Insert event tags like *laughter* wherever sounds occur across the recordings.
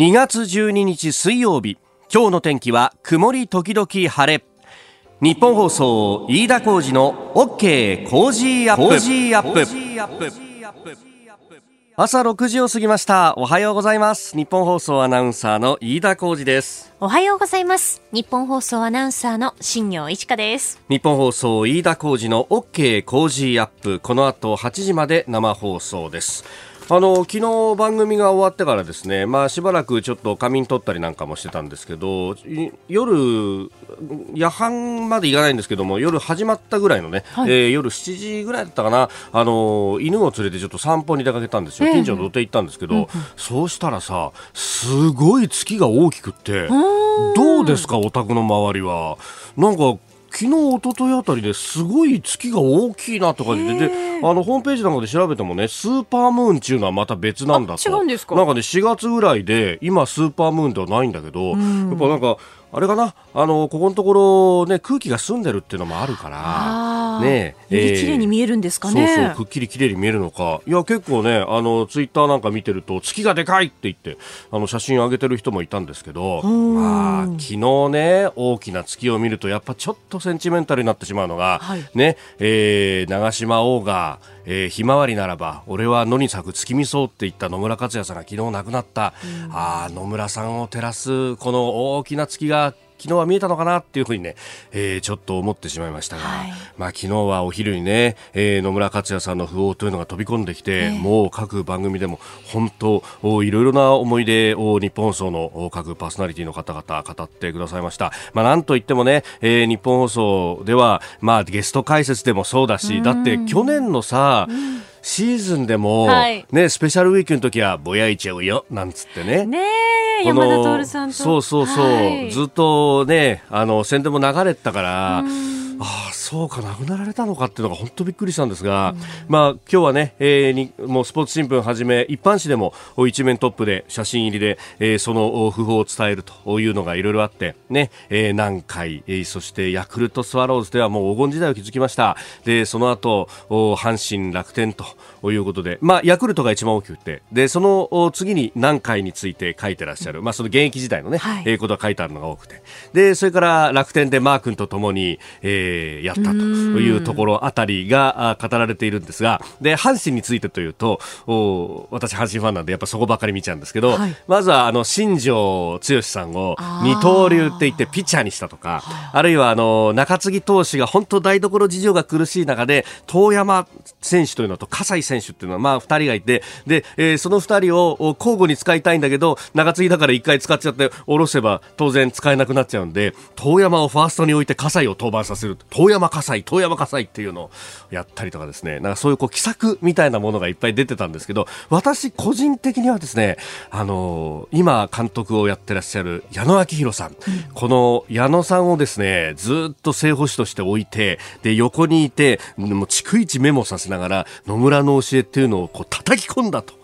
2月12日水曜日。今日の天気は曇り時々晴れ。ニッポン放送飯田浩司の OK Cozy up。朝6時を過ぎました。おはようございます。ニッポン放送アナウンサーの飯田浩司です。おはようございます。ニッポン放送アナウンサーの新行市佳です。ニッポン放送飯田浩司の OK Cozy up。この後8時まで生放送ですあの昨日番組が終わってからですね、まあ、しばらくちょっと仮眠取ったりなんかもしてたんですけど夜、夜半まで行かないんですけども夜始まったぐらいのね、はい、えー、夜7時ぐらいだったかなあの犬を連れてちょっと散歩に出かけたんですよ、近所の土手行ったんですけど、うんうん、そうしたらさすごい月が大きくってどうですか、お宅の周りは。なんか昨日、一昨日あたりですごい月が大きいなとかで。であのホームページなんかで調べてもねスーパームーンっていうのはまた別なんだと違うんですか。なんかね4月ぐらいで今スーパームーンではないんだけど、やっぱなんかあれかな？あのここのところ、ね、空気が澄んでるっていうのもあるから、ねえー、綺麗に見えるんですかね？そうそうくっきり綺麗に見えるのか。いや結構ねあのツイッターなんか見てると月がでかいって言ってあの写真上げてる人もいたんですけど、まあ、昨日ね大きな月を見るとやっぱちょっとセンチメンタルになってしまうのが、はい、ねえー、長島王がえー、ひまわりならば俺は野に咲く月見草って言った野村克也さんが昨日亡くなった、うん、あ野村さんを照らすこの大きな月が昨日は見えたのかなっていうふうにね、えー、ちょっと思ってしまいましたが、はい、まあ昨日はお昼にね、えー、野村克也さんの訃報というのが飛び込んできて、えー、もう各番組でも本当いろいろな思い出を日本放送の各パーソナリティの方々語ってくださいました。まあなんといってもね、えー、日本放送ではまあゲスト解説でもそうだし、だって去年のさ、シーズンでも、はい、ね、スペシャルウィークの時はぼやいちゃうよなんつってね。ね山田徹さんとそうそうそう、はい、ずっとねあの宣伝も流れてたから。ああそうかなくなられたのかっていうのが本当びっくりしたんですが、うん、まあ今日はね、えー、にもうスポーツ新聞はじめ一般紙でも一面トップで写真入りで、えー、その訃報を伝えるというのがいろいろあってね、えー、南海、えー、そしてヤクルトスワローズではもう黄金時代を築きました。でその後阪神楽天ということで。まあヤクルトが一番大きくて。でその次に南海について書いてらっしゃる、まあその現役時代のね、はい、えー、ことが書いてあるのが多くて。でそれから楽天でマー君とともに、えーえー、やったというところあたりが語られているんですが。で阪神についてというとお私、阪神ファンなんでやっぱそこばかり見ちゃうんですけど、はい、まずはあの新庄剛志さんを二刀流って言ってピッチャーにしたとかあるいはあの中継ぎ投手が本当台所事情が苦しい中で遠山選手というのと葛西選手っていうのはまあ2人がいてで、えー、その2人を交互に使いたいんだけど中継ぎだから1回使っちゃって下ろせば当然使えなくなっちゃうんで遠山をファーストに置いて葛西を登板させる。遠山火災、遠山火災っていうのをやったりとかですね、なんかそういうこう奇策みたいなものがいっぱい出てたんですけど、私個人的にはですね、あのー、今監督をやってらっしゃる矢野明宏さん、うん、この矢野さんをですね、ずっと正捕手として置いて、で、横にいて、もう逐一メモさせながら、野村の教えっていうのをこう叩き込んだと。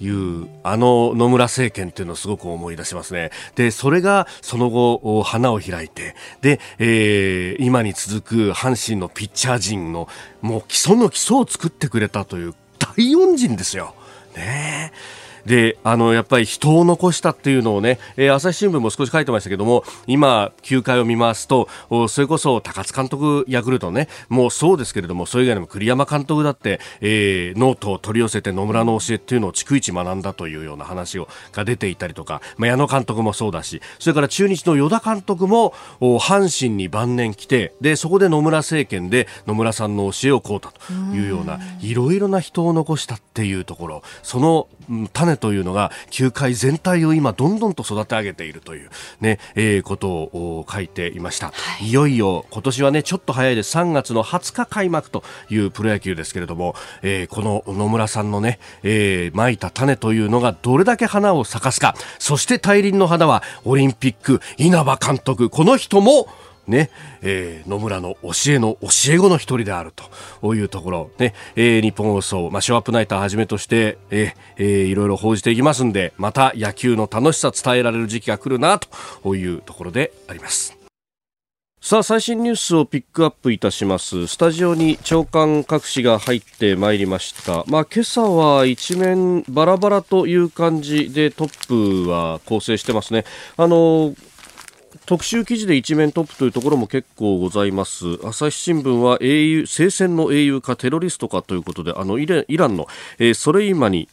いうあの野村政権っていうのをすごく思い出しますね。で、それがその後花を開いて、で、えー、今に続く阪神のピッチャー陣のもう基礎の基礎を作ってくれたという大恩人ですよ。ねえ。であのやっぱり人を残したっていうのをね、えー、朝日新聞も少し書いてましたけども今、球界を見ますとそれこそ高津監督、ヤクルトねもうそうですけれどもそれ以外にも栗山監督だって、えー、ノートを取り寄せて野村の教えっていうのを逐一学んだというような話をが出ていたりとか、まあ、矢野監督もそうだしそれから中日の与田監督も阪神に晩年来てでそこで野村政権で野村さんの教えを請うたというようないろいろな人を残したっていうところその種というのが球界全体を今どんどんと育て上げているというね、えー、ことを書いていました、はい、いよいよ今年はねちょっと早いです。3月の20日開幕というプロ野球ですけれども、えー、この野村さんのね、えー、まいた種というのがどれだけ花を咲かすか。そして大輪の花はオリンピック稲葉監督この人もね、えー、野村の教えの教え子の一人であるというところ、ね、えー、日本放送、まあ、ショーアップナイターはじめとして、えーえー、いろいろ報じていきますんで、また野球の楽しさ伝えられる時期が来るなというところであります。さあ最新ニュースをピックアップいたします。スタジオに長官各紙が入ってまいりました。まあ今朝は一面バラバラという感じでトップは構成してますね。あの特集記事で一面トップというところも結構ございます。朝日新聞は英雄聖戦の英雄かテロリストかということであのイランの、えー、ソレイマニ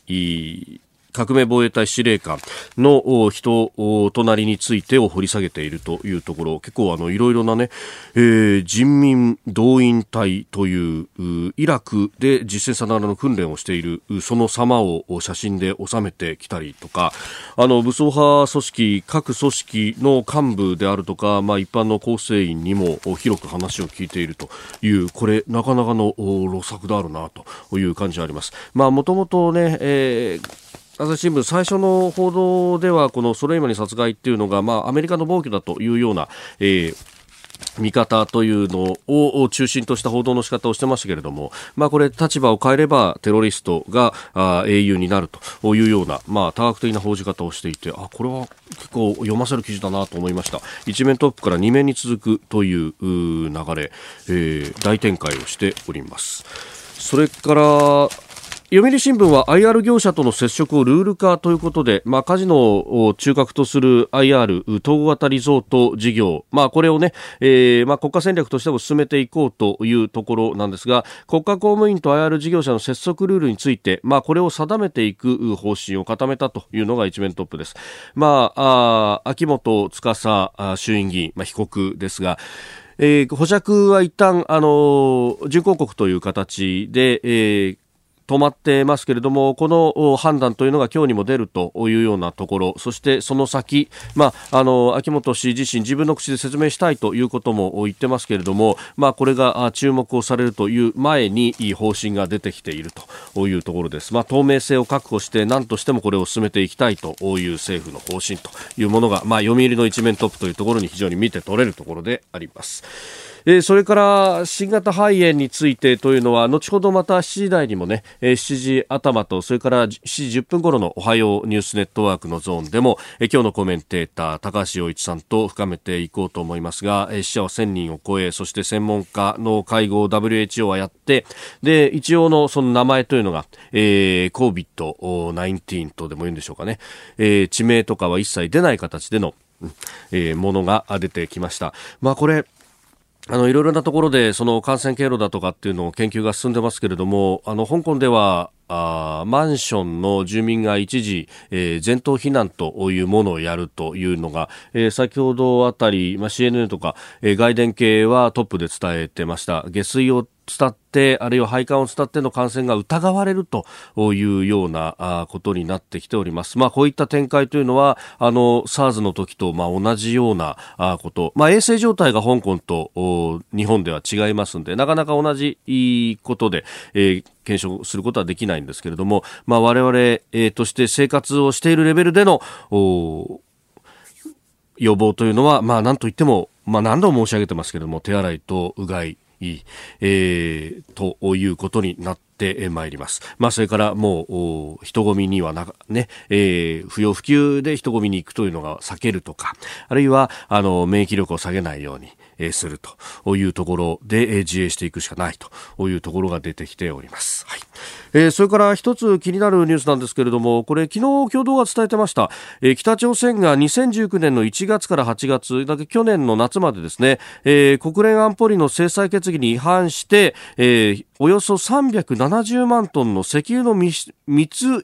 革命防衛隊司令官の人となりについてを掘り下げているというところ結構あのいろいろなね、えー、人民動員隊というイラクで実践さながらの訓練をしているその様を写真で収めてきたりとかあの武装派組織各組織の幹部であるとか、まあ、一般の構成員にも広く話を聞いているというこれなかなかの露作であるなという感じがあります。まあ、もともとね、えー朝日新聞最初の報道ではこのソレイマニ殺害っていうのが、まあ、アメリカの暴挙だというような、えー見方というのを中心とした報道の仕方をしてましたけれども、まあこれ立場を変えればテロリストが英雄になるというような、まあ多角的な報じ方をしていて、あ、これは結構読ませる記事だなと思いました。一面トップから二面に続くという流れ、えー、大展開をしております。それから、読売新聞は IR 業者との接触をルール化ということで、まあ、カジノを中核とする IR 統合型リゾート事業、まあ、これをね、えーまあ、国家戦略としても進めていこうというところなんですが国家公務員と IR 事業者の接続ルールについて、まあ、これを定めていく方針を固めたというのが一面トップです。まあ、あ秋元司衆院議員、まあ、被告ですが、えー、保釈は一旦、あの準抗告という形で、えー、止まってますけれども、この判断というのが今日にも出るというようなところ、そしてその先、まあ、あの、秋元氏自身自分の口で説明したいということも言ってますけれども、まあ、これが注目をされるという前に方針が出てきているというところです。まあ、透明性を確保して何としてもこれを進めていきたいという政府の方針というものが、まあ、読売の一面トップというところに非常に見て取れるところであります。えー、それから新型肺炎についてというのは後ほどまた7時台にもね、えー、7時頭とそれから7時10分頃のおはようニュースネットワークのゾーンでも、えー、今日のコメンテーター高橋洋一さんと深めていこうと思いますが、えー、死者は1000人を超えそして専門家の会合を WHO はやってで一応のその名前というのが、えー、COVID-19 とでも言うんでしょうかね、えー、地名とかは一切出ない形でのえー、ものが出てきました。まあこれ、あの、いろいろなところで、その感染経路だとかっていうのを研究が進んでますけれども、あの、香港では、あマンションの住民が一時、えー、全島避難というものをやるというのが、えー、先ほどあたり、まあ、CNN とか、えー、外電系はトップで伝えてました。下水を伝って、あるいは配管を伝っての感染が疑われるというようなことになってきております。まあ、こういった展開というのは、あの、SARS の時と、まあ、同じようなこと。まあ、衛生状態が香港と日本では違いますんで、なかなか同じことで、えー、検証することはできないんですけれども、まあ、我々、えー、として生活をしているレベルでの、予防というのは、まあ、なんといっても、まあ、何度も申し上げてますけれども、手洗いとうがい、えー、ということになってまいります。まあ、それからもう、人混みにはな、ね、えー、不要不急で人混みに行くというのが避けるとか、あるいは、あの、免疫力を下げないように、え、するというところで、え、自衛していくしかないというところが出てきております。はい。えー、それから一つ気になるニュースなんですけれども、これ昨日共同が伝えてました。えー、北朝鮮が2019年の1月から8月、だけ去年の夏までですね、えー、国連安保理の制裁決議に違反して、え、およそ370万トンの石油の密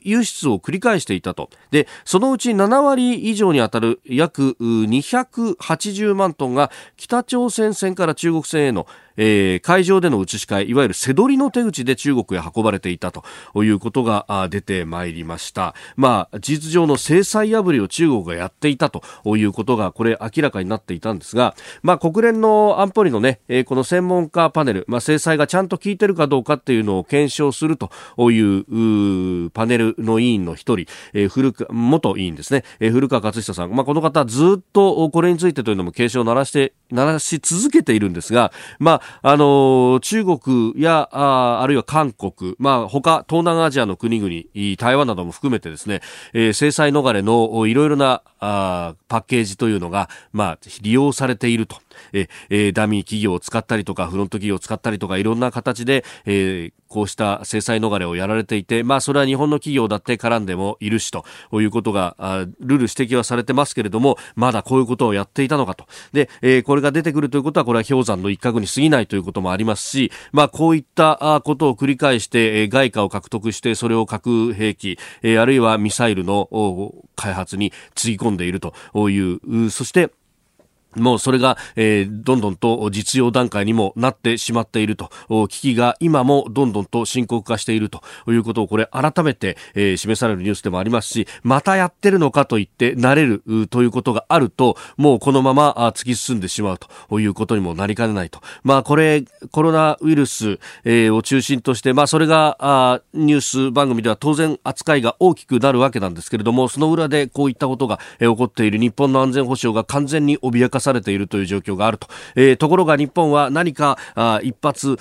輸出を繰り返していたと。で、そのうち7割以上に当たる約280万トンが北朝鮮線から中国線へのえー、海上での移し替えいわゆる背取りの手口で中国へ運ばれていたということが出てまいりました、まあ、事実上の制裁破りを中国がやっていたということがこれ明らかになっていたんですが、まあ、国連の安保理のね、えー、この専門家パネル、まあ、制裁がちゃんと効いてるかどうかっていうのを検証するというパネルの委員の一人、えー、古元委員ですね、えー、古川勝久さん、まあ、この方ずっとこれについてというのも警鐘を鳴らして鳴らし続けているんですが、まああの中国やああるいは韓国、まあ、他東南アジアの国々台湾なども含めてですね、えー、制裁逃れのいろいろなあパッケージというのが、まあ、利用されていると。えー、ダミー企業を使ったりとか、フロント企業を使ったりとか、いろんな形で、えー、こうした制裁逃れをやられていて、まあ、それは日本の企業だって絡んでもいるしということが、あルール指摘はされてますけれども、まだこういうことをやっていたのかと。で、えー、これが出てくるということは、これは氷山の一角に過ぎないということもありますし、まあ、こういったことを繰り返して、えー、外貨を獲得して、それを核兵器、えー、あるいはミサイルの開発につぎ込んでいるという、そして、もうそれが、えー、どんどんと実用段階にもなってしまっていると、危機が今もどんどんと深刻化していると。いうことをこれ改めて、えー、示されるニュースでもありますし、またやってるのかと言って慣れるということがあると、もうこのまま突き進んでしまうということにもなりかねないと。まあこれ、コロナウイルス、えー、を中心として、まあそれがあニュース番組では当然扱いが大きくなるわけなんですけれども、その裏でこういったことが、えー、起こっている。日本の安全保障が完全に脅かされているという状況があると、えー、ところが日本は何かあ一発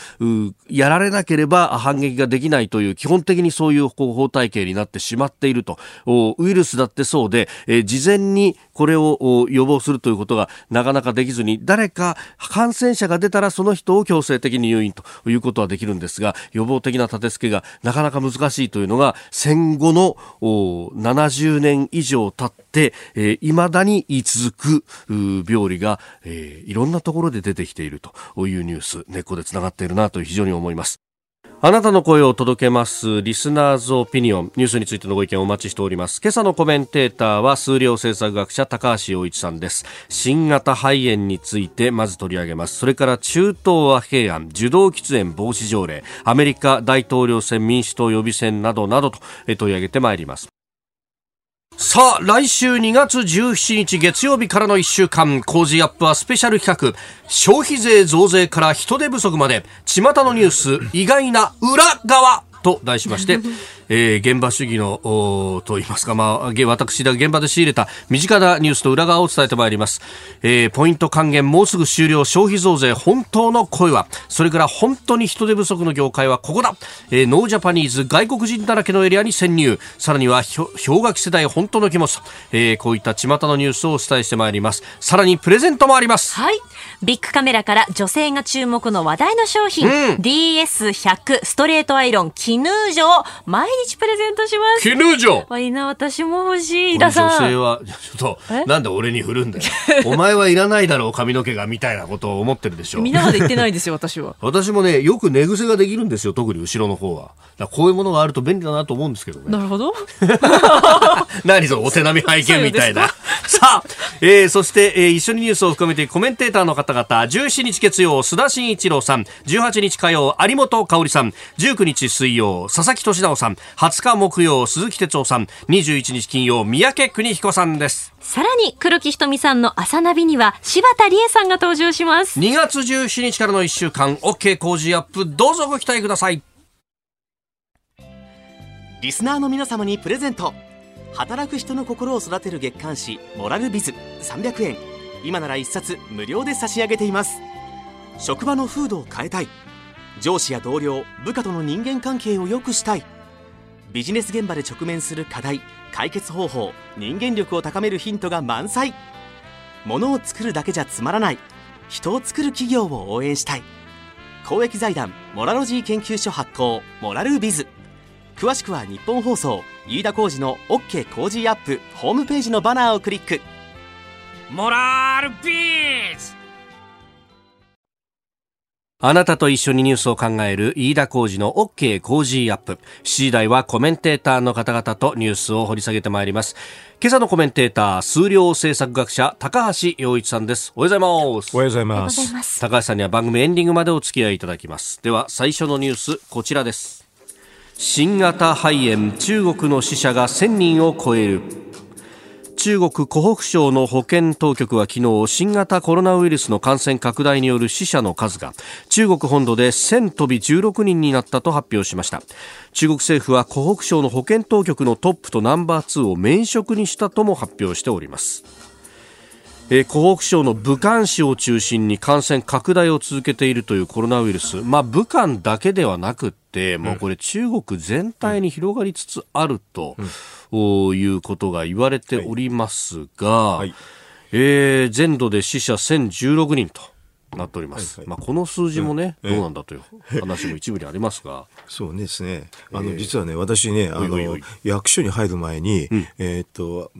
やられなければ反撃ができないという基本的にそういう方法体系になってしまっていると。ウイルスだってそうで、えー、事前にこれを予防するということがなかなかできずに誰か感染者が出たらその人を強制的に入院ということはできるんですが予防的な立て付けがなかなか難しいというのが戦後の70年以上経って、えー、だに続く病理が、えー、いろんなところで出てきているというニュース根っこでつながっているなと非常に思います。あなたの声を届けますリスナーズオピニオンニュースについてのご意見をお待ちしております。今朝のコメンテーターは数量政策学者高橋洋一さんです。新型肺炎についてまず取り上げます。それから中東和平案受動喫煙防止条例。アメリカ大統領選民主党予備選などなどと取り上げてまいります。さあ、来週2月17日月曜日からの1週間、工事アップはスペシャル企画、消費税増税から人手不足まで、巷のニュース、意外な裏側。と題しまして、*laughs* えー、現場主義のと言いますか、まあ、私が現場で仕入れた身近なニュースと裏側を伝えてまいります、えー、ポイント還元もうすぐ終了消費増税本当の声は。それから本当に人手不足の業界はここだ、えー、ノージャパニーズ外国人だらけのエリアに潜入。さらには氷河期世代本当の気持ち、えー、こういった巷のニュースをお伝えしてまいります。さらにプレゼントもあります。はい。ビッグカメラから女性が注目の話題の商品、うん、DS100 ストレートアイロン絹城毎日プレゼントします。絹城いいな、私も欲しい。女性は、ちょっと、なんで俺に振るんだよ。*laughs* お前はいらないだろう、髪の毛が、みたいなことを思ってるでしょ。みんなまで言ってないですよ、私は。*laughs* 私もね、よく寝癖ができるんですよ、特に後ろの方は。こういうものがあると便利だなと思うんですけどね。なるほど。*laughs* 何そのお手並み拝見みたいな。さあ、えー、そして、えー、一緒にニュースを含めてコメンテーターの方々、17日月曜、須田慎一郎さん、18日火曜、有本香里さん、19日水曜、佐々木俊直さん、20日木曜、鈴木哲夫さん、21日金曜、三宅邦彦さんです。さらに、黒木ひとみさんの朝ナビには、柴田理恵さんが登場します。2月17日からの1週間、OK 工事アップ、どうぞご期待ください。リスナーの皆様にプレゼント。働く人の心を育てる月刊誌「モラルビズ」300円今なら1冊無料で差し上げています職場の風土を変えたい上司や同僚部下との人間関係を良くしたい。ビジネス現場で直面する課題解決方法人間力を高めるヒントが満載。ものを作るだけじゃつまらない。人を作る企業を応援したい。公益財団モラロジー研究所発行モラルビズ。詳しくは日本放送飯田浩司の OK 工事アップホームページのバナーをクリック。モラルビズ！あなたと一緒にニュースを考える飯田浩二の OK 工事アップ。7時台はコメンテーターの方々とニュースを掘り下げてまいります。今朝のコメンテーター、数量政策学者、高橋洋一さんです。おはようございます。おはようございます。高橋さんには番組エンディングまでお付き合いいただきます。では、最初のニュース、こちらです。新型肺炎、中国の死者が1000人を超える。中国湖北省の保健当局は昨日新型コロナウイルスの感染拡大による死者の数が中国本土で1000飛び16人になったと発表しました。中国政府は湖北省の保健当局のトップとナンバー2を免職にしたとも発表しております。えー、湖北省の武漢市を中心に感染拡大を続けているというコロナウイルス、まあ、武漢だけではなくて、もうこれ中国全体に広がりつつあると、うん、いうことが言われておりますが、はい。はい、えー、全土で死者1016人と。なっております、はいはい、まあ、この数字もね、うん、どうなんだという話も一部にありますが。そうですね。あの、実はね私ねあの役所に入る前に、うん、えー、っと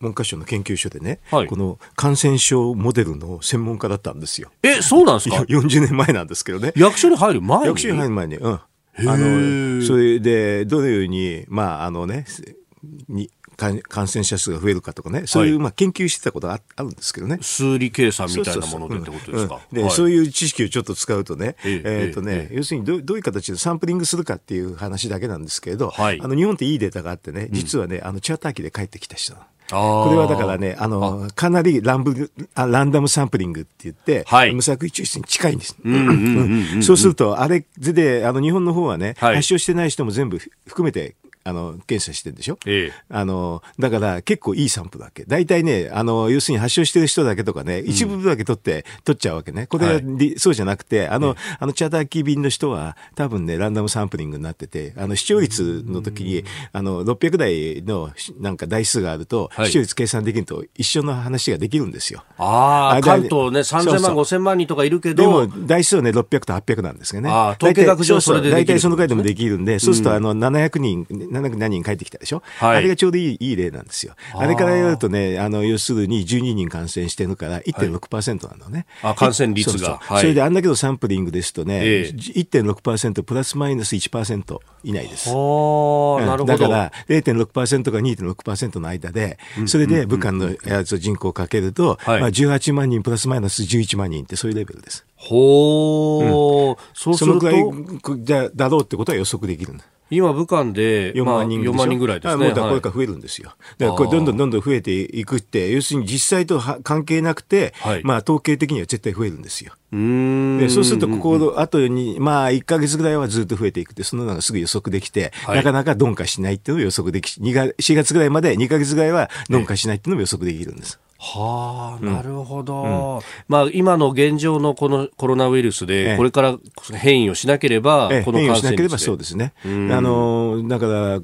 文科省の研究所でね、はい、この感染症モデルの専門家だったんですよ。え、そうなんですか ?40 年前なんですけどね。役所に入る前に？役所に入る前に、うん。あの、それで、どのように、まあ、あのね、に、感染者数が増えるかとかね、そういう、まあ、研究してたことがあるんですけどね。数理計算みたいなものでってことですか？で、そういう知識をちょっと使うとね、えっ、とね、要するにどどういう形でサンプリングするかっていう話だけなんですけれど、あの、日本っていいデータがあってね、実はね、あの、チャーター機で帰ってきた人これはだからね、あの、かなりランブあランダムサンプリングって言って、はい、無作為抽出に近いんです。そうすると、あれで、あの、日本の方はね、はい、発症してない人も全部含めてあの、検査してるでしょ、ええ、あの、だから結構いいサンプルだけ？大体ね、あの、要するに発症してる人だけとかね、一部だけ取って、取っちゃうわけね。これは、はい、そうじゃなくて、あの、あの、チャーター機便の人は、多分ね、ランダムサンプリングになってて、あの、視聴率の時に、あの、600台の、なんか台数があると、視聴率計算できると一緒の話ができるんですよ。ああ、関東ね、3000万、5000万人とかいるけど。でも、台数はね、600と800なんですよね。ああ、統計学上それでできる、ね。大体その回でもできるんで、そうすると、あの、700人、700何人帰ってきたでしょ、はい、あれがちょうどいいいい例なんですよ。あれからやるとね、あの要するに12人感染してるから1.6%なのね。はい、あ感染率が。そうそうはい、それであんだけどサンプリングですとね、えー、1.6%プラスマイナス1%以内です。うん、なるほどだから0.6%か2.6%の間で、それで武漢のやつ人口をかけると、まあ、18万人プラスマイナス11万人ってそういうレベルです。ほー、うん、そうすると。そのぐらいだろうってことは予測できるんだ。今、武漢で4万人,、まあ、4万人ぐらいですね。もうこれから増えるんですよ。だからこれどんどんどんどん増えていくって、要するに実際と関係なくて、はい、まあ統計的には絶対増えるんですよ。うんでそうすると、ここ、あとに、まあ1か月ぐらいはずっと増えていくって、そののがすぐ予測できて、はい、なかなか鈍化しないっていうのを予測でき、4月ぐらいまで2か月ぐらいは鈍化しないっていうのも予測できるんです。はあ、なるほど、うん、まあ、今の現状のこのコロナウイルスで、これから変異をしなければ、この変異をしなければそうですね。あのだから、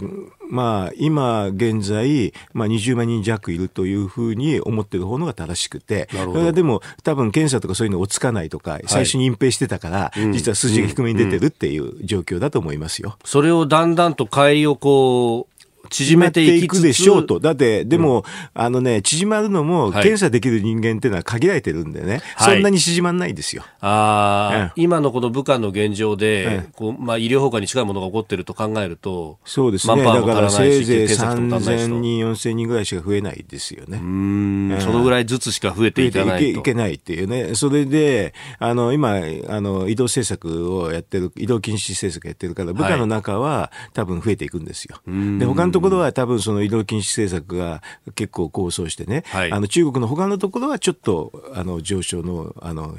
まあ、今現在、まあ、20万人弱いるというふうに思ってる方のが正しくて、でも、多分検査とかそういうのをつかないとか、最初に隠蔽してたから、はい、実は数字が低めに出てるっていう状況だと思いますよ。それをだんだんと帰りをこう、縮めていくでしょうと。だって、でも、うん、あのね、縮まるのも、検査できる人間っていうのは限られてるんでね、はい、そんなに縮まんないですよ。ああ、うん、今のこの武漢の現状で、こうまあ、医療崩壊に近いものが起こってると考えると、そうですね。だからせいぜい3000人、4000人ぐらいしか増えないですよね。うん、そのぐらいずつしか増えていかないと。いけないっていうね。それで、あの、今、あの、移動政策をやってる、移動禁止政策やってるから、武漢の中は多分増えていくんですよ。で、他のところは多分その移動禁止政策が結構構想してね、はい、あの中国の他のところはちょっとあの上昇のあの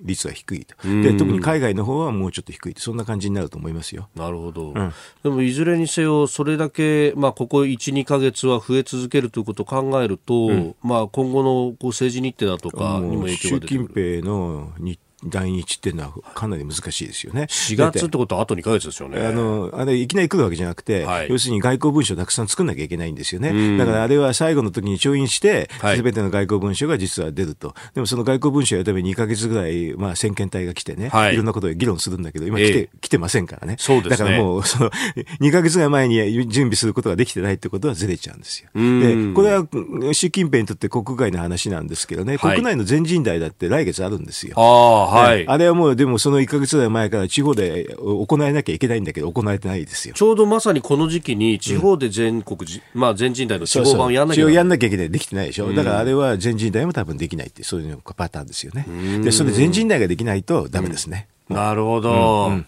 率は低いと。で特に海外の方はもうちょっと低いそんな感じになると思いますよ。なるほど、うん、でもいずれにせよそれだけ、まあ、ここ1、2か月は増え続けるということを考えると、うん、まあ、今後のこう政治日程だとかにも影響が出てくる。習近平の日来日っていうのはかなり難しいですよね。4月ってことはあと2か月ですよね。あの、あれいきなり来るわけじゃなくて、はい、要するに外交文書をたくさん作んなきゃいけないんですよね。だからあれは最後の時に調印して、すべての外交文書が実は出ると。でもその外交文書をやるために2か月ぐらい、まあ先見隊が来てね、はい、いろんなことを議論するんだけど、今来て、えー、来てませんからね。そうですね。だからもう、その、*laughs* 2か月ぐらい前に準備することができてないってことはずれちゃうんですよ。で、これは習近平にとって国外の話なんですけどね、国内の全人代だって来月あるんですよ。ああ、はい。あれはもうでもその1か月ぐらい前から地方で行えなきゃいけないんだけど、行えてないですよ。ちょうどまさにこの時期に、地方で全国、うん、まあ、全人代の地方版をやんなきゃいけない。やんなきゃいけない。できてないでしょ。だからあれは全人代も多分できないって、そういうパターンですよね。で、それ全人代ができないとダメですね。なるほど。うん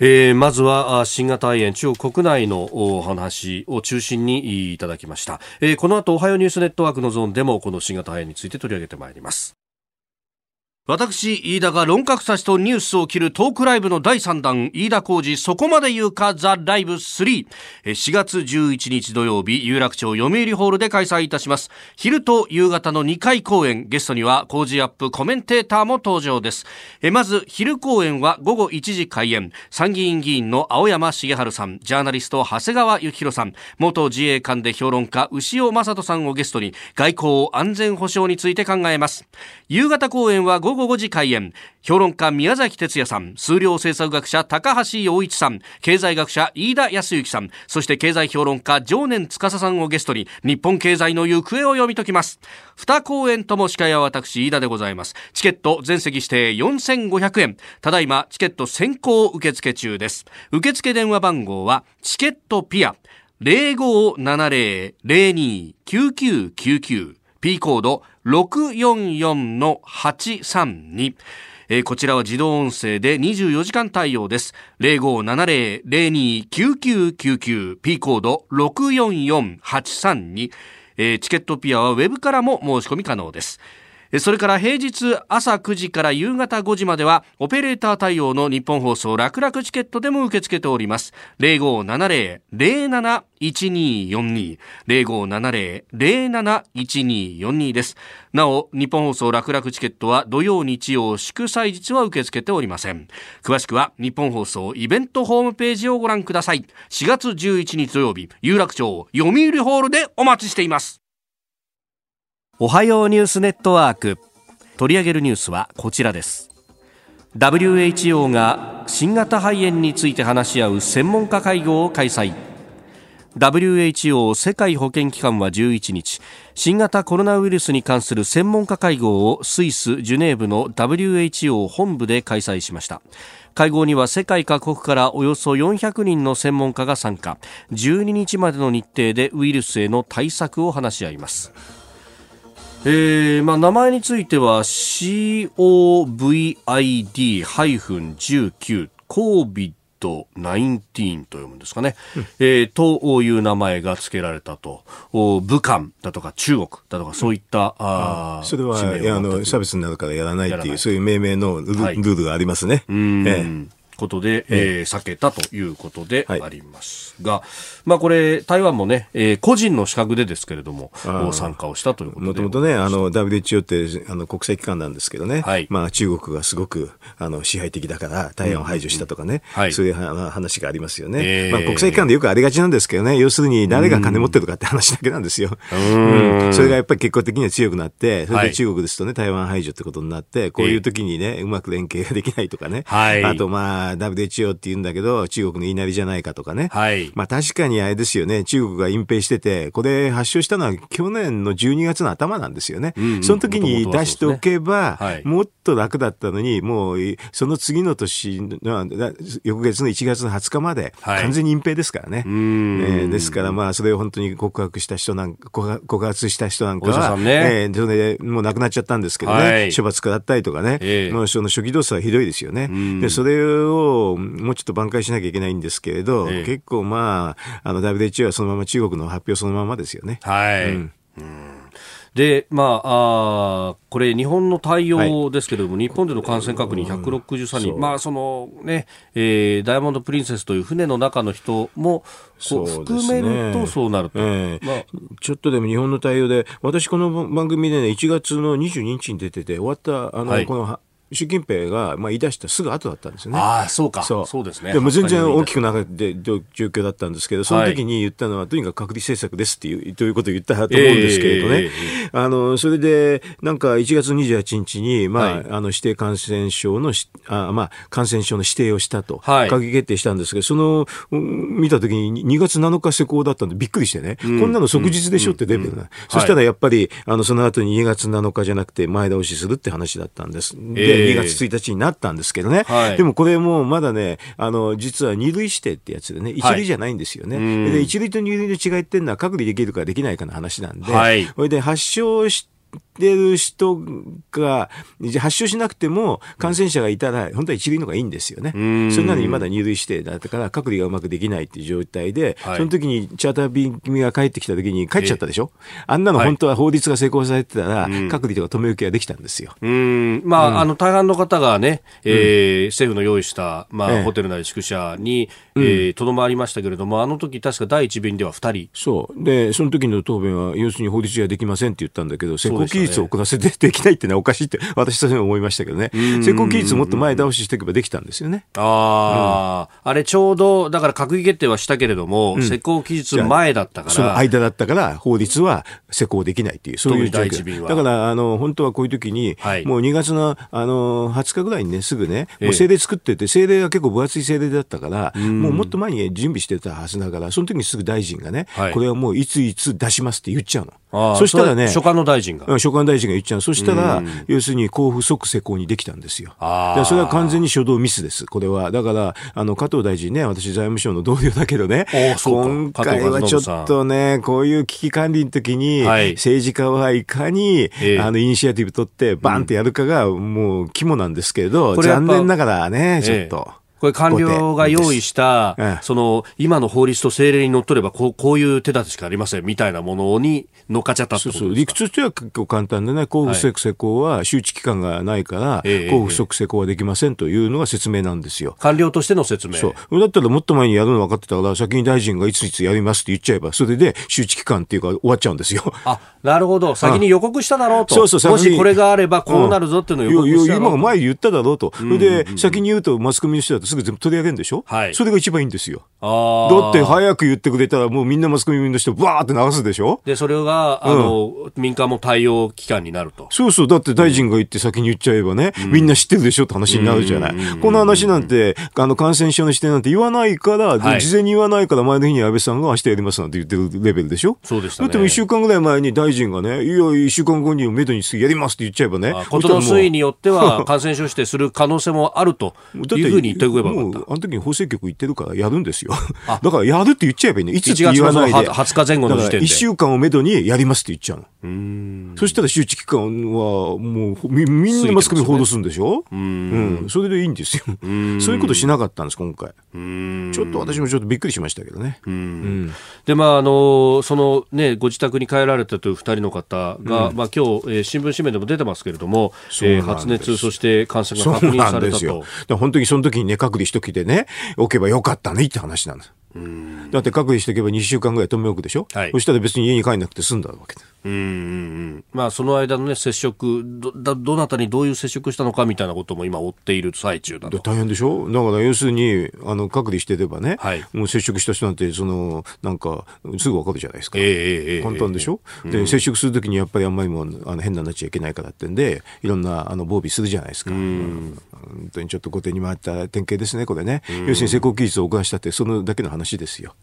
えー、まずは新型肺炎中国国内のお話を中心にいただきました、えー、この後おはようニュースネットワークのゾーンでもこの新型肺炎について取り上げてまいります私、飯田が論客たちとニュースを切るトークライブの第3弾、飯田浩二そこまで言うかザ・ライブ3。4月11日土曜日、有楽町読売ホールで開催いたします。昼と夕方の2回公演、ゲストには工事アップコメンテーターも登場です。まず、昼公演は午後1時開演。参議院議員の青山茂春さん、ジャーナリスト長谷川幸宏さん、元自衛官で評論家牛尾正人さんをゲストに、外交安全保障について考えます。夕方公演は午後午後5時開演。評論家宮崎哲也さん数量政策学者高橋洋一さん経済学者飯田康之さんそして経済評論家常年司さんをゲストに日本経済の行方を読み解きます。2公演とも司会は私飯田でございます。チケット全席指定4500円。ただいまチケット先行受付中です。受付電話番号はチケットピア。0570-02-9999 P コード644-832えー、こちらは自動音声で24時間対応です。0570-02-9999 P コード644-832、えー、チケットピアはウェブからも申し込み可能です。それから平日朝9時から夕方5時まではオペレーター対応の日本放送楽々チケットでも受け付けております。0570-071242 0570-071242です。なお、日本放送楽々チケットは土曜日曜祝祭日は受け付けておりません。詳しくは日本放送イベントホームページをご覧ください。4月11日土曜日、有楽町読売ホールでお待ちしています。おはようニュースネットワーク。取り上げるニュースはこちらです。WHO が新型肺炎について話し合う専門家会合を開催。WHO 世界保健機関は11日新型コロナウイルスに関する専門家会合をスイス・ジュネーブの WHO 本部で開催しました。会合には世界各国からおよそ400人の専門家が参加。12日までの日程でウイルスへの対策を話し合います。えーまあ、名前については COVID-19 COVID-19 と読むんですかね、うん、えー、という名前が付けられたと、武漢だとか中国だとか、そういった、うん、あそれはあの差別になるからやらないっていう、そういう命名のル,、はい、ルールがありますね。うん、えーことで、えー、避けたということでありますが、はい、まあこれ、台湾もね、えー、個人の資格でですけれども、参加をしたということで。もともとね、あの、WHO ってあの国際機関なんですけどね、はい、まあ中国がすごくあの支配的だから台湾を排除したとかね、うんはい、そういう話がありますよね。えー、まあ国際機関でよくありがちなんですけどね、要するに誰が金持ってるかって話だけなんですよ。うん、うん、それがやっぱり結果的には強くなって、それで中国ですとね、台湾排除ってことになって、こういう時にね、うまく連携ができないとかね、はい、あとまあ WHO って言うんだけど、中国の言いなりじゃないかとかね。はい。まあ確かにあれですよね、中国が隠蔽してて、これ発症したのは去年の12月の頭なんですよね。うんうん、その時に出しておけば、ね。はい、もっと楽だったのに、もう、その次の年の、翌月の1月の20日まで、完全に隠蔽ですからね。はい、えー、ですからまあ、それを本当に告白した人なんか、告発した人なんかは、ね、えー、それでもう亡くなっちゃったんですけどね、はい、処罰下ったりとかね、えー、もうその初期動作はひどいですよね。で、それを、もうちょっと挽回しなきゃいけないんですけれど、え結構まあ、あの WHO はそのまま中国の発表そのままですよね。はい。うん、うん。で、まあ、あこれ、日本の対応ですけれども、はい、日本での感染確認163人、うん、まあ、そのね、えー、ダイヤモンド・プリンセスという船の中の人も、こう含めるとそうなると、えー、まあ、ちょっとでも日本の対応で、私、この番組でね、1月の22日に出てて、終わった、あの、はい、この習近平が、まあ、言い出したすぐ後だったんですよね。ああ、そうか。そうそうですね。でも全然大きくなくて状況だったんですけど、その時に言ったのは、とにかく隔離政策ですっていう、ということを言ったと思うんですけれどね。えー、あの、それで、なんか1月28日に、まあ、はい、あの、指定感染症のあ、まあ、感染症の指定をしたと、はい、閣議決定したんですけど、その、見た時に2月7日施行だったんでびっくりしてね、うん、こんなの即日でしょってレベルな。そしたらやっぱり、あの、その後に2月7日じゃなくて前倒しするって話だったんです。で、2月1日になったんですけどね、はい、でもこれもまだね、あの実は二類指定ってやつでね、一類じゃないんですよね。はい、で一類と二類の違いっていうのは、隔離できるかできないかの話なんで、はい、それで発症しってる人が、発症しなくても感染者がいたら、本当は一類のがいいんですよね。それなのにまだ入類してだったから、隔離がうまくできないっていう状態で、はい、その時にチャーター便が帰ってきた時に帰っちゃったでしょ？あんなの本当は法律が成功されてたら、隔離とか止め受けができたんですよ。うん。まあ、うん、あの、大半の方がね、えー、政府の用意した、まあ、ホテルなり宿舎に、えー、とどまりましたけれども、あの時確か第一便では2人。そう。で、その時の答弁は、要するに法律じゃできませんって言ったんだけど、施工期日を遅らせてできないってのはおかしいって、私として思いましたけどね。施工期日もっと前倒ししていけばできたんですよね。ああ、うん、あれちょうど、だから閣議決定はしたけれども、うん、施工期日前だったから。その間だったから、法律は施工できないっていう、そういう状況。だから、あの、本当はこういう時に、はい、もう2月の、あの、20日ぐらいにね、すぐね、もう政令作ってて、政令が結構分厚い政令だったから、もうもっと前に準備してたはずだから、その時にすぐ大臣がね、はい、これはもういついつ出しますって言っちゃうの。そしたらね、所管の大臣が。所管大臣が言っちゃう。そしたら、要するに交付即施行にできたんですよ。それは完全に初動ミスです、これは。だから、あの、加藤大臣ね、私財務省の同僚だけどね、今回はちょっとね、こういう危機管理の時に、政治家はいかに、あの、イニシアティブ取って、バンってやるかが、もう肝なんですけど、残念ながらね、ちょっと。これ官僚が用意した、その、今の法律と政令にのっとれば、こう、こういう手立てしかありません、みたいなものに乗っかっちゃったそうそう。理屈としては結構簡単でね、交付即施行は周知期間がないから、交付即施行はできませんというのが説明なんですよ。官僚としての説明。そう。だったらもっと前にやるの分かってたから、先に大臣がいついつやりますって言っちゃえば、それで周知期間っていうか終わっちゃうんですよ。あ、なるほど。先に予告しただろうと。そうそう、もしこれがあればこうなるぞっていうのを予告した今前言っただろうと。それで、先に言うとマスコミの人だとすぐ全部取り上げるんでしょ？はい。それが一番いいんですよ。だって早く言ってくれたらもうみんなマスコミの人バーって流すでしょ？で、それが、あの、民間も対応機関になると。そうそう。だって大臣が言って先に言っちゃえばね、うん、みんな知ってるでしょって話になるじゃない。この話なんて、あの、感染症の視点なんて言わないから、はい、事前に言わないから前の日に安倍さんが明日やりますなんて言ってるレベルでしょ？そうでした、ね、だって一週間ぐらい前に大臣がね、いや、一週間後にめどにやりますって言っちゃえばね。ことの推移によっては感染症指定する可能性もあるというふうに言っておけばよかった。あの時に法制局言ってるからやるんですよ。*laughs* だからやるって言っちゃえばいいね。いつって言わないで。20日前後の時点で。1週間をめどにやりますって言っちゃうの。そしたら周知期間はもうみみんなマスコミ報道するんでしょ？うん、それでいいんですよ。そういうことしなかったんです、今回。ちょっと私もちょっとびっくりしましたけどね。で、まあ、あの、そのね、ご自宅に帰られたという2人の方が、まあ今日、えー、新聞紙面でも出てますけれども、えー、発熱、そして感染が確認されたと。本当にその時にね、隔離しときでね、置けばよかったねって話なんです。だって隔離しておけば2週間ぐらい止め置くでしょ、はい、そしたら別に家に帰んなくて済んだわけうんうんうんまあ、その間の、ね、接触どどなたにどういう接触したのかみたいなことも今追っている最中だと。大変でしょ？だから要するにあの隔離してればね、はい、もう接触した人なんてそのなんかすぐ分かるじゃないですか、えーえー、簡単でしょ、えー、で、接触するときにやっぱりあんまりもあの変なになっちゃいけないからってんでいろんなあの防備するじゃないですか、うん、本当にちょっと後手に回った典型ですねこれね、要するに施工期日を遅らしたってそのだけの話ですよ。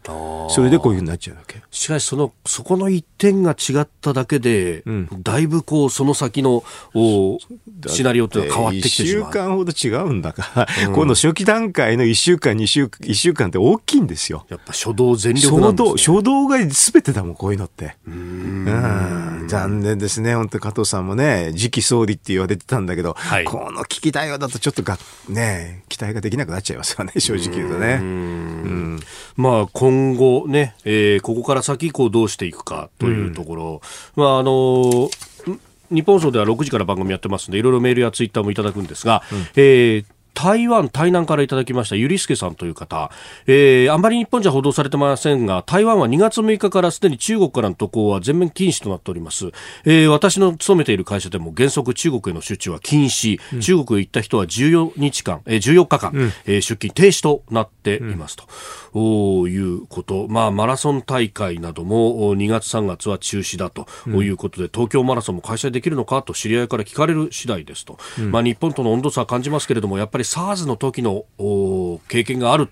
それでこういうふうになっちゃうわけ。しかしそのそこの一点が違っただけで、うん、だいぶこうその先のおシナリオって変わってきてしまう。1週間ほど違うんだから、うん、この初期段階の1週間2週1週間って大きいんですよ。やっぱ初動全力なんです、ね、初動が全てだもんこういうのって。うん。残念ですね本当加藤さんもね次期総理って言われてたんだけど、はい、この危機対応だとちょっとがね期待ができなくなっちゃいますよね正直言うとね。うん。まあ今後ね、えー、ここから先こうどうしていくかというところ、うん、まああの日本放送では6時から番組やってますんでいろいろメールやツイッターもいただくんですが、うん、えー台湾、台南からいただきましたゆりすけさんという方、えー、あんまり日本じゃ報道されてませんが台湾は2月6日からすでに中国からの渡航は全面禁止となっております、えー、私の勤めている会社でも原則中国への出張は禁止、うん、中国へ行った人は14日間、えー、14日間、うん、えー、出勤停止となっていますと、うん、いうこと、まあ、マラソン大会なども2月3月は中止だと。いうことで、東京マラソンも開催できるのかと知り合いから聞かれる次第ですと、まあ、日本との温度差は感じますけれどもやっぱりり SARS の時の経験がある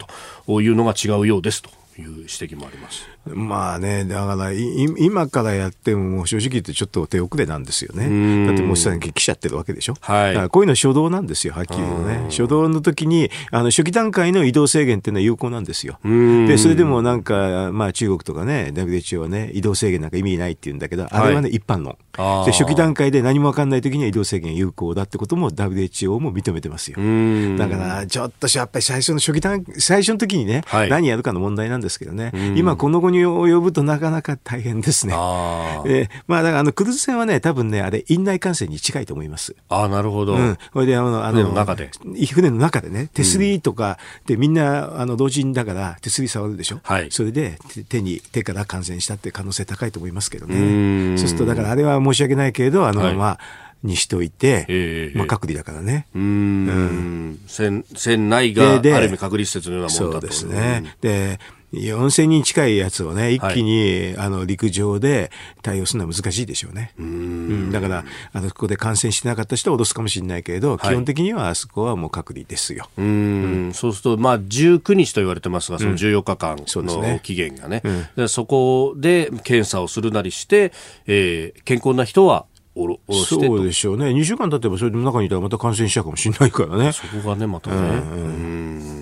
というのが違うようですという指摘もあります。まあね、だから今からやっても正直言ってちょっと手遅れなんですよね。だってもうすでに来ちゃってるわけでしょ。はい。だからこういうの初動なんですよ、はっきり言うとね。初動の時に、あの初期段階の移動制限っていうのは有効なんですよ。で、それでもなんか、まあ中国とかね、WHO はね、移動制限なんか意味ないって言うんだけど、あれはね、一般の。で、初期段階で何もわかんない時には移動制限有効だってことも WHO も認めてますよ。だから、ちょっとやっぱり最初の初期段、最初の時にね、はい、何やるかの問題なんですけどね、今この後に及ぶとなかなか大変ですね。あえー、まあだからあのクルーズ船はね、多分ね、あれ、院内感染に近いと思います。ああ、なるほど。うん。これであの、あの、船の中で。船の中でね、手すりとかでみんな、あの、同人だから手すり触るでしょ？はい。それで手に、手から感染したって可能性高いと思いますけどね。そうすると、だからあれは申し訳ないけれど、あの、はい、まあ、にしといて、えー、まあ、隔離だからね。うん,、うん。船、船内がある意味隔離施設のようなものだと。そうですね。で、4000人近いやつをね、一気に、はい、あの陸上で対応するのは難しいでしょうね。うん、だから、あのここで感染してなかった人は脅すかもしれないけれど、はい、基本的にはあそこはもう隔離ですよ。うん、そうすると、まあ、19日と言われてますが、その14日間の期限がね、うん、そ、ねそこで検査をするなりして、えー、健康な人はおろおろしてそうでしょうね。2週間経てばそれの中にいたらまた感染しちゃうかもしれないからね。そこがね、またね。うん、うん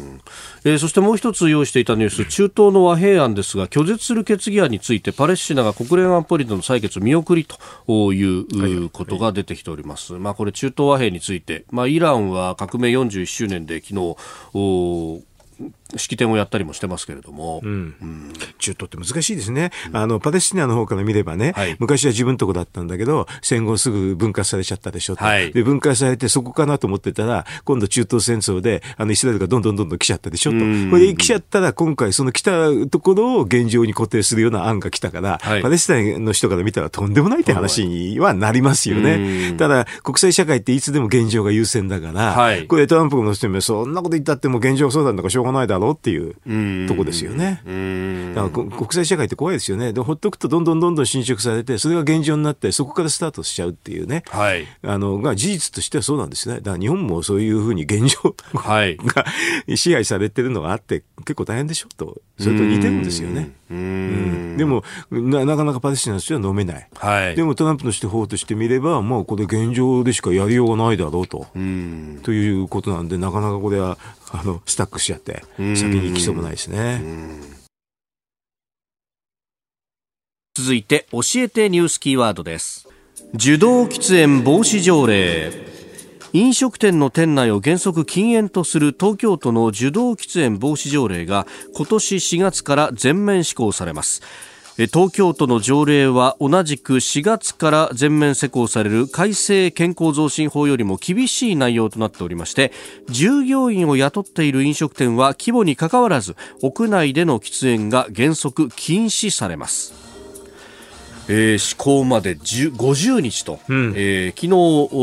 えー、そしてもう一つ用意していたニュース、中東の和平案ですが、拒絶する決議案について、パレスチナが国連安保理での採決見送りということが出てきております。まあ、これ、中東和平について、まあ、イランは革命41周年で昨日、式典をやったりもしてますけれども、うん。うん、中東って難しいですね、うん、あのパレスチナの方から見ればね、はい、昔は自分とこだったんだけど、戦後すぐ分割されちゃったでしょ、はい、で分割されてそこかなと思ってたら、今度、中東戦争であのイスラエルがどんどんどんどん来ちゃったでしょと、これで来ちゃったら、今回、その来たところを現状に固定するような案が来たから、はい、パレスチナの人から見たらとんでもないって話にはなりますよね。ただ、国際社会っていつでも現状が優先だから、これ、トランプの人もそんなこと言ったっても現状そうなんだからしょうがないだろうっていう。いうとこですよね。だから国際社会って怖いですよね。でほっとくとどんどんどんどん侵食されて、それが現状になって、そこからスタートしちゃうっていうね。はい。あの、が事実としてはそうなんですね。だから日本もそういうふうに現状はい、が支配されてるのがあって、結構大変でしょと。それと似てるんですよね。うん。でもな、なかなかパレスチナの人は飲めない。はい。でもトランプの手法としてみれば、もうこれ現状でしかやりようがないだろうと。うん。ということなんで、なかなかこれはあのスタックしちゃって先に行きそうもないですね。続いて教えてニュースキーワードです。受動喫煙防止条例。飲食店の店内を原則禁煙とする東京都の受動喫煙防止条例が今年4月から全面施行されます東京都の条例は同じく4月から全面施行される改正健康増進法よりも厳しい内容となっておりまして従業員を雇っている飲食店は規模にかかわらず屋内での喫煙が原則禁止されます。えー、施行まで50日と、うん、えー、昨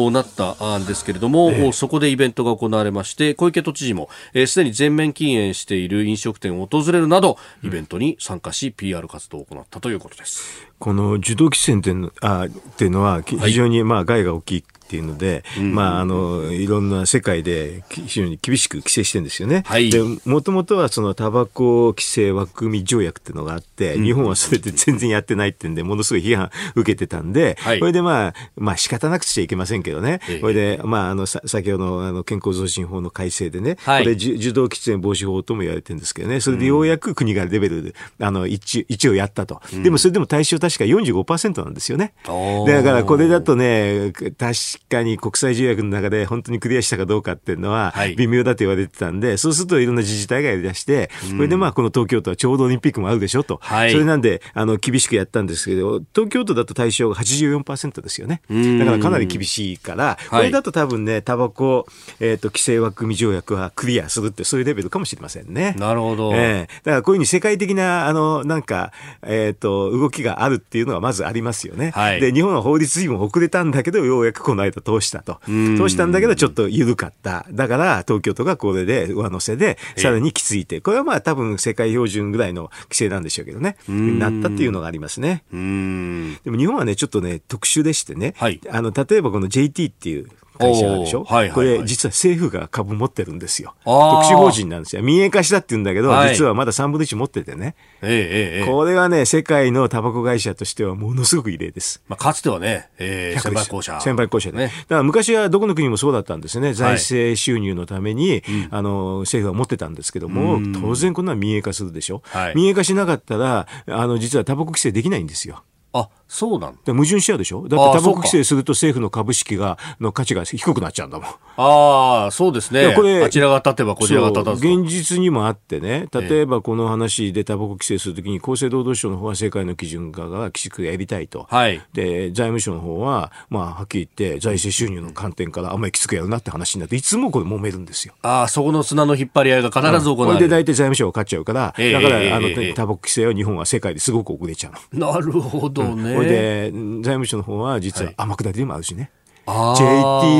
日なったんですけれども、えー、そこでイベントが行われまして小池都知事もすで、えー、に全面禁煙している飲食店を訪れるなどイベントに参加し、うん、PR 活動を行ったということです。この受動喫煙っていうのあっていうのは非常にまあ害が大きいっていうので、まあ、あの、いろんな世界で非常に厳しく規制してるんですよね。はい、で、もともとはそのタバコ規制枠組み条約っていうのがあって、日本はそれで全然やってないってんで、ものすごい批判受けてたんで、はい、これでまあ、まあ仕方なくちゃいけませんけどね。これで、まあ、あの、先ほどのあの健康増進法の改正でね、はい、これ受動喫煙防止法とも言われてるんですけどね、それでようやく国がレベルで、あの、一一応やったと。でもそれでも対象確か45%なんですよね。だからこれだとね、確かに国際条約の中で本当にクリアしたかどうかっていうのは微妙だと言われてたんで、はい、そうするといろんな自治体がやり出して、これでまあこの東京都はちょうどオリンピックもあるでしょと。はい、それなんで、あの、厳しくやったんですけど、東京都だと対象が84%ですよね。だからかなり厳しいから、これだと多分ね、タバコ、えっ、ー、と、規制枠組み条約はクリアするって、そういうレベルかもしれませんね。なるほど。ええー、だからこういうふうに世界的な、あの、なんか、えっ、ー、と、動きがあるっていうのはまずありますよね。はい、で、日本は法律にも遅れたんだけど、ようやくこの間通したと。通したんだけど、ちょっと緩かった。だから、東京都がこれで上乗せで、さらにきついて、これはまあ多分世界標準ぐらいの規制なんでしょうけどね、なったっていうのがありますね。でも日本はね、ちょっとね、特殊でしてね、はい、あの、例えばこの JT っていう、会社でしょ、はいはいはい、これ実は政府が株持ってるんですよ。特殊法人なんですよ。民営化したって言うんだけど、はい、実はまだ3分の1持っててね。ええええ、これはね、世界のタバコ会社としてはものすごく異例です。まあ、かつてはね、えー、先輩公社。先輩公社で。ね、だから昔はどこの国もそうだったんですね。財政収入のために、はい、あの、政府は持ってたんですけども、当然こんな民営化するでしょ？はい、民営化しなかったら、あの、実はタバコ規制できないんですよ。あそうなん矛盾しちゃうでしょ？だってタバコ規制すると政府の株式がの価値が低くなっちゃうんだもん。ああ、そうですね。これ、あちらが立てばこちらが立たず現実にもあってね、例えばこの話でタバコ規制するときに厚生労働省の方は世界の基準化がきちくやりたいと。はい。で、財務省の方は、まあ、はっきり言って財政収入の観点からあんまりきつくやるなって話になって、いつもこれ揉めるんですよ。ああ、そこの砂の引っ張り合いが必ず行われる。うん、で大体財務省が勝っちゃうから、えー、だから、あの、タバコ規制は日本は世界ですごく遅れちゃうの。なるほどね。うん、で、財務省の方は実は天下りでもあるしね。はい、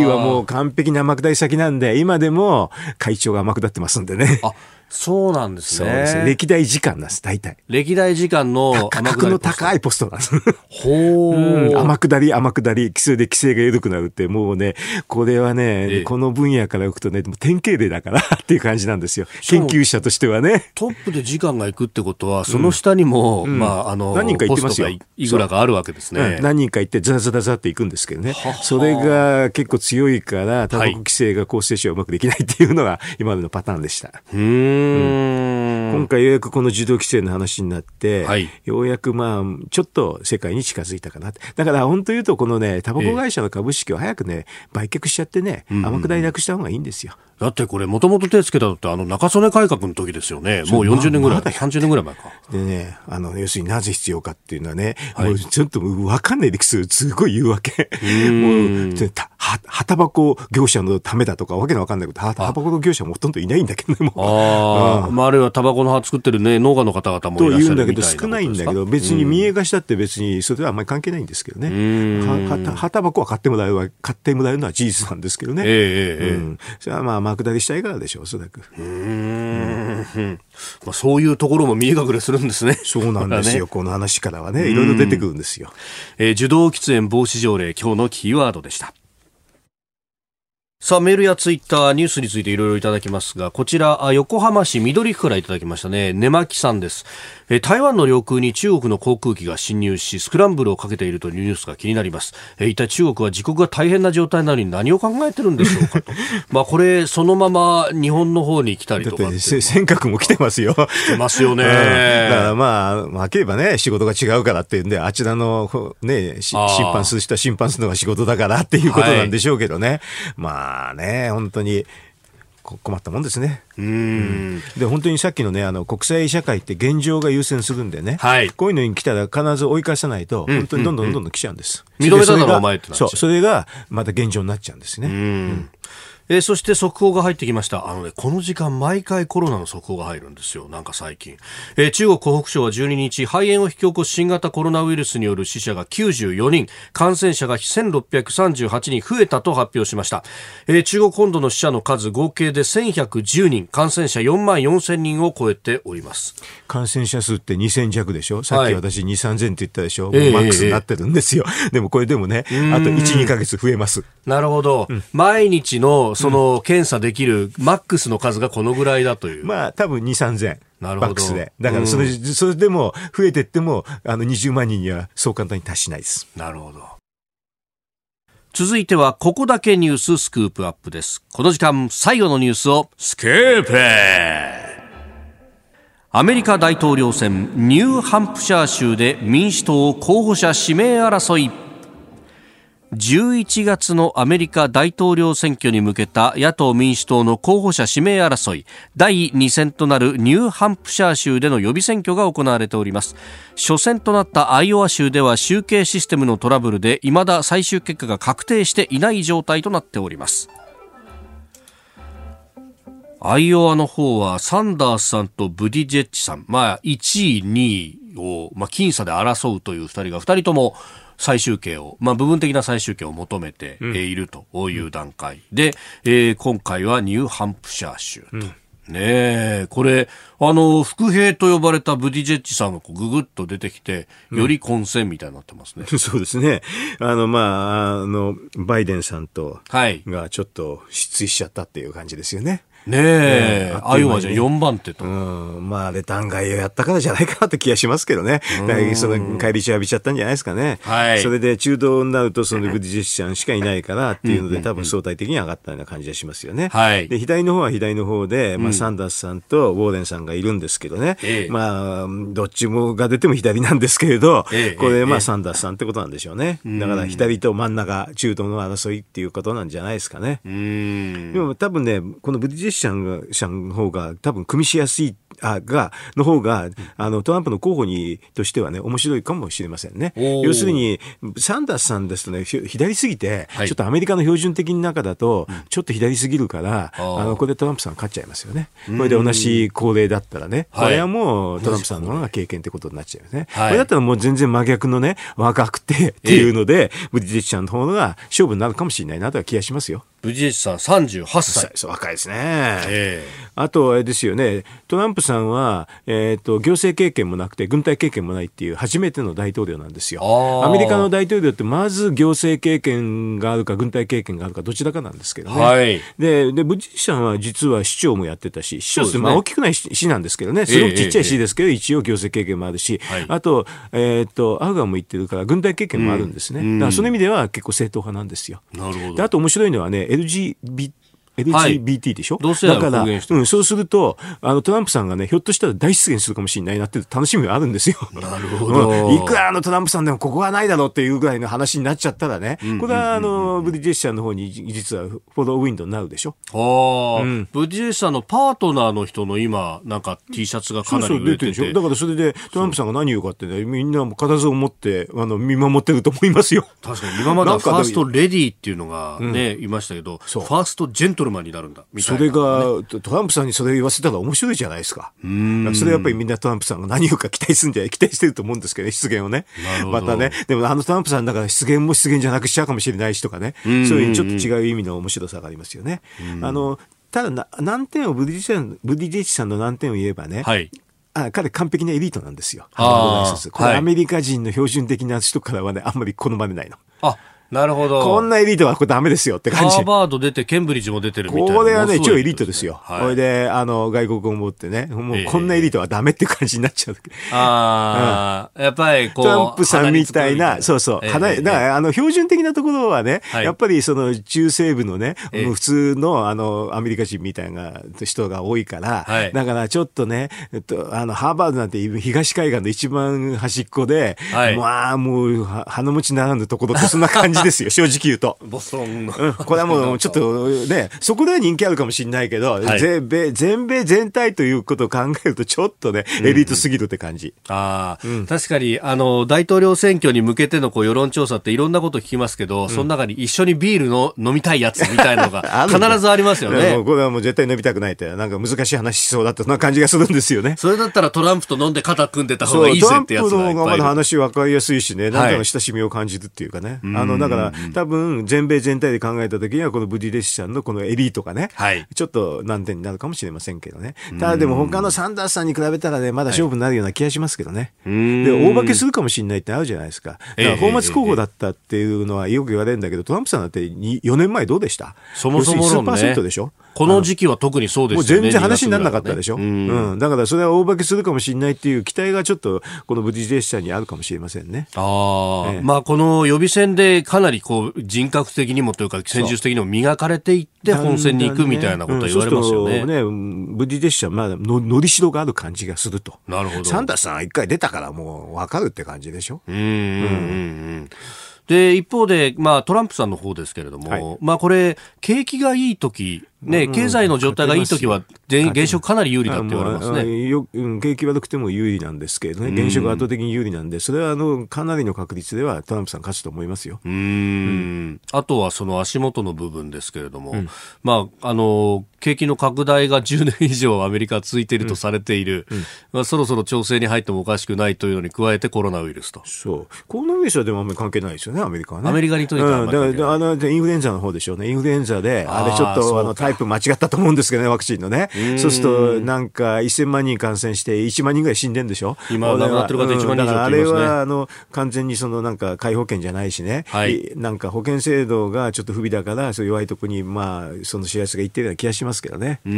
JT はもう完璧な天下り先なんで、今でも会長が天下ってますんでね。あそうなんですね。そうですね。歴代時間なんです、大体。歴代時間の価格の高いポストなんです。ほう、うん。天下り、天下り、規制で規制が緩くなるって、もうね、これはね、ええ、この分野から置くとね、典型例だからっていう感じなんですよ。研究者としてはね。トップで時間が行くってことは、その下にも、うん、まあ、あの、何人か行ってますよ。いくらかあるわけですね。何人か行って、ザザザザって行くんですけどね。それが結構強いから、タバコ規制が厚生省はうまくできないっていうのが、今までのパターンでした。うん。今回ようやくこの受動規制の話になって、はい、ようやくまあ、ちょっと世界に近づいたかな。だから本当言うと、このね、タバコ会社の株式を早くね、売却しちゃってね、天下りなくした方がいいんですよ。だってこれ、もともと手つけたのって、あの中曽根改革の時ですよね、もう40年ぐらい、まあ、30年ぐらい前か。でね、あの要するになぜ必要かっていうのはね、はい、もうちょっと分かんない理屈、すごい言うわけ。*laughs* もうは、はたばこ業者のためだとか、わけのわかんないこと、はたばこの業者もほとんどいないんだけどね、もう。あ、うん、まあ、あるいはタバコの葉作ってるね、農家の方々もいらっしゃると言うんだけど、少ないんだけど、別に民営化したって別に、それはあんまり関係ないんですけどね。は、は、はたばこは買ってもらう買ってもらうのは事実なんですけどね。ええええ。うん。それはまあ、幕下りしたいからでしょう、おそらく。うん。まあ、そういうところも見え隠れするんですね。そうなんですよ、ね、この話からはね、いろいろ出てくるんですよ。えー、受動喫煙防止条例、今日のキーワードでした。さあ、メールやツイッター、ニュースについていろいろいただきますが、こちら、横浜市緑区からいただきましたね。根巻さんです。え台湾の領空に中国の航空機が侵入し、スクランブルをかけているというニュースが気になります。え一体中国は自国が大変な状態なのに何を考えてるんでしょうかと。*laughs* まあ、これ、そのまま日本の方に来たりとか。尖閣も来てますよ。来てますよね。うん、だからまあ、まあ、ければね、仕事が違うからっていうんで、あちらのね、審判する人は審判するのが仕事だからっていうことなんでしょうけどね。はい、まあ、まあね、本当に。困ったもんですね。うん、で本当にさっきのねあの国際社会って現状が優先するんでね、はい、こういうのに来たら必ず追い返さないと、本当にどんどんどんどん来ちゃうんです。認めただろお前ってそうそれがまた現状になっちゃうんですね。うんえー、そして速報が入ってきました。あのね、この時間毎回コロナの速報が入るんですよ。なんか最近。えー、中国湖北省は12日、肺炎を引き起こす新型コロナウイルスによる死者が94人、感染者が1638人増えたと発表しました。えー、中国本土の死者の数合計で1110人、感染者4万4000人を超えております。感染者数って2000弱でしょ？さっき私2、3000って言ったでしょ、はい、もうマックスになってるんですよ。えー、でもこれでもね、あと1、2ヶ月増えます。なるほど。うん、毎日のその検査できるマックスの数がこのぐらいだという。まあ、多分2、3000。なるほど。バックスで。だからそれ、うん、それでも増えてっても、あの20万人にはそう簡単に達しないです。なるほど。続いては、ここだけニューススクープアップです。この時間、最後のニュースを、スクープアメリカ大統領選、ニューハンプシャー州で民主党候補者指名争い。11月のアメリカ大統領選挙に向けた野党民主党の候補者指名争い第2戦となるニューハンプシャー州での予備選挙が行われております。初戦となったアイオワ州では集計システムのトラブルで未だ最終結果が確定していない状態となっております。アイオワの方はサンダースさんとブディジェッジさん、まあ、1位、2位を、まあ、僅差で争うという2人が2人とも最終形を、まあ、部分的な最終形を求めているという段階で、うん、えー、今回はニューハンプシャー州と。うんねえ、これ、あの、副兵と呼ばれたブディジェッジさんがググッと出てきて、より混戦みたいになってますね。うん、そうですね。あの、まあ、あの、バイデンさんと、はい。がちょっと失墜しちゃったっていう感じですよね。ねえ、ねアイオワじゃ4番手と。うん、まあ、あれ、弾劾をやったからじゃないかなって気がしますけどね。その、帰り血浴びちゃったんじゃないですかね。はい。それで、中道になると、その、ブディジェシャンしかいないからっていうので、多分相対的に上がったような感じがしますよね。はい。で、左の方は左の方で、まあ、サンダースさんとウォーレンさんがいるんですけどね。ええ、まあ、どっちもが出ても左なんですけれど、え、これ、まあ、サンダースさんってことなんでしょうね。だから、左と真ん中、中道の争いっていうことなんじゃないですかね。うん。でも、多分ね、このブディジェシャンが、の方が多分組みしやすいあがの方があのトランプの候補にとしてはね面白いかもしれませんね。要するにサンダースさんですとね左すぎて、はい、ちょっとアメリカの標準的な中だと、ちょっと左すぎるから、あのこれでトランプさん勝っちゃいますよね。これで同じ高齢だったらね、これはもうトランプさんの方が経験ってことになっちゃうよね。はい、これだったらもう全然真逆のね若くてっていうので、ブリティッシャンの方が勝負になるかもしれないなとは気がしますよ。ブジェシさん38歳。そう、若いですね。えー、あと、あれですよね、トランプさんは、えっ、ー、と、行政経験もなくて、軍隊経験もないっていう初めての大統領なんですよ。アメリカの大統領って、まず行政経験があるか、軍隊経験があるか、どちらかなんですけどね。はい、で、で、ブジェシさんは実は市長もやってたし、市長って、まあ大きくない市なんですけどね、すごくちっちゃい市ですけど、一応行政経験もあるし、あと、えっ、ー、と、アフガンも行ってるから、軍隊経験もあるんですね。うん、だから、その意味では結構正統派なんですよ。なるほど。で、あと面白いのはね、LG bir LGBT でしょ、はい、だから、うん、そうすると、あの、トランプさんがね、ひょっとしたら大出現するかもしれないなって楽しみがあるんですよ。なるほど。いくらあのトランプさんでもここはないだろうっていうぐらいの話になっちゃったらね、これはあの、ブリジェッシャーの方に実はフォローウィンドになるでしょ。ああ、うん、ブリジェッシャーのパートナーの人の今、なんか T シャツがかなり売れてて。そうそう出てるでしょ。だからそれでトランプさんが何言うかってね、みんなも固唾を持って、あの、見守ってると思いますよ。確かに今まではファーストレディーっていうのがね、いましたけど、ファーストジェントルマンになるんだ。それが、トランプさんにそれ言わせたら面白いじゃないですか。それやっぱりみんなトランプさんが何をか期待するんじゃ期待してると思うんですけどね、出現をね。またね、でもあのトランプさんだから出現も出現じゃなくしちゃうかもしれないしとかね、そういうちょっと違う意味の面白さがありますよね。あの、ただ難点をブディジェブディジェチさんの難点を言えばね、はい、あ彼完璧なエリートなんですよ。これアメリカ人の標準的な人からはね、あんまり好まれないの。あなるほど。こんなエリートはこれダメですよって感じ。ハーバード出て、ケンブリッジも出てるみたいな。これはね、超エリートですよ。はい、これで、あの、外国を持ってね、もうこんなエリートはダメって感じになっちゃう。ああ、うん、やっぱりこう。トランプさんみたいな、そうそう。えー、だから、あの、標準的なところはね、はい、やっぱりその中西部のね、えー、普通の、あの、アメリカ人みたいな人が多いから、はい、だからちょっとね、えっと、あの、ハーバードなんて東海岸の一番端っこで、はい、まあ、もう、鼻持ちならぬところってそんな感じですよ、正直言ううと。ボストンの。うん、これはもうちょっとね、そこでは人気あるかもしれないけど、はい、全米、全米全体ということを考えるとちょっとね、エリートすぎるって感じ。うん、ああ、うん、確かに、あの、大統領選挙に向けてのこう世論調査っていろんなこと聞きますけど、うん、その中に一緒にビールの飲みたいやつみたいなのが *laughs* 必ずありますよね。これはもう絶対飲みたくないって、なんか難しい話しそうだったそんな感じがするんですよね。それだったらトランプと飲んで肩組んでた方がいいぜってやつがトランプの方がまだ話分かりやすいしね、なんかの親しみを感じるっていうかね。はい、あの、だから、多分全米全体体で考えたときには、このブディレッシャンのこのエリートがね、はい、ちょっと難点になるかもしれませんけどね。ただでも他のサンダースさんに比べたらね、まだ勝負になるような気がしますけどね。はい、で、大化けするかもしれないってあるじゃないですか。だから、末候補だったっていうのはよく言われるんだけど、トランプさんだって4年前どうでした？そもそも数パーセントでしょ？この時期は特にそうですよね。もう全然話にならなかったでしょ？ううん。だからそれは大化けするかもしれないっていう期待がちょっと、このブディジェスチャーにあるかもしれませんね。ああ、ええ、まあこの予備選でかなりこう人格的にもというか戦術的にも磨かれていって本戦に行くみたいなことは言われますよね。ねうん、ねブディジェスチャーまだののりしろがある感じがすると。なるほど。サンダースさん一回出たからもうわかるって感じでしょ？うん。うんうんで、一方で、まあ、トランプさんの方ですけれども、はい、まあ、これ、景気がいい時ね、経済の状態がいいときは、現職かなり有利だって言われますね。よ景気悪くても有利なんですけれどね、現職圧倒的に有利なんで、それはあのかなりの確率ではトランプさん勝つと思いますよ。うん,、あとはその足元の部分ですけれども、うん、まあ、あの、景気の拡大が10年以上アメリカ続いているとされている、うん。うん、まあ、そろそろ調整に入ってもおかしくないというのに加えてコロナウイルスと。そう。コロナウイルスはでもあんまり関係ないですよね、アメリカはね。アメリカにとっては、うん、だからあのインフルエンザの方でしょうね。インフルエンザで、あれちょっとあの台ップ間違ったと思うんですけどね、ワクチンのね。そうすると、なんか1000万人感染して1万人ぐらい死んでんでしょ？今、亡くなってる方1万人以上、ね、あれは、あの、完全にそのなんか、皆保険じゃないしね、はい、なんか保険制度がちょっと不備だから、そう弱いところに、まあ、その幸せがいってるような気がしますけどね。うんう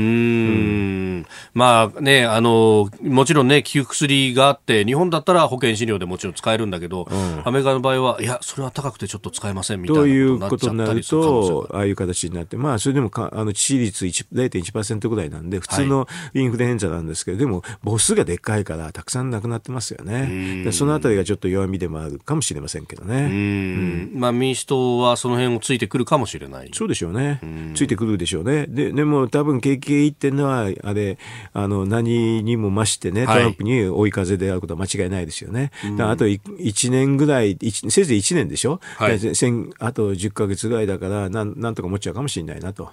ん。まあね、あの、もちろんね、効く薬があって、日本だったら保険診療でもちろん使えるんだけど、うん、アメリカの場合は、いや、それは高くてちょっと使えませんみたいなということになると、ああいう形になって、まあ、それでもかあの致死率0.1%ぐらいなんで、普通のインフルエンザなんですけど、はい、でも、母数がでっかいから、たくさん亡くなってますよね。そのあたりがちょっと弱みでもあるかもしれませんけどね。うんまあ、民主党はその辺をついてくるかもしれない。そうでしょうね。ついてくるでしょうね。で、でも多分景気がいいっていうのは、あれ、あの、何にも増してね、トランプに追い風であることは間違いないですよね。はい、あと1年ぐらい、せいぜい1年でしょ、はい、あと10か月ぐらいだからなん、なんとか持っちゃうかもしれないなと。あ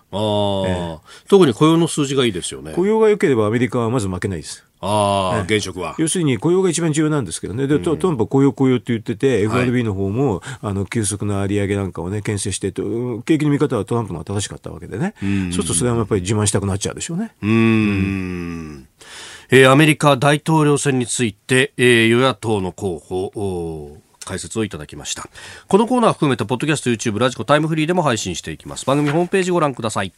えー、特に雇用の数字がいいですよね。雇用が良ければアメリカはまず負けないです。ああ、現職は。要するに雇用が一番重要なんですけどね。で、トランプは雇用雇用って言ってて、FRB の方も、あの、急速な利上げなんかをね、牽制してと、景気の見方はトランプが正しかったわけでね。そうするとそれはやっぱり自慢したくなっちゃうでしょうね。うん。うんえー、アメリカ大統領選について、えー、与野党の候補、解説をいただきました。このコーナー含めて、ポッドキャスト、YouTube、ラジコ、タイムフリーでも配信していきます。番組ホームページご覧ください。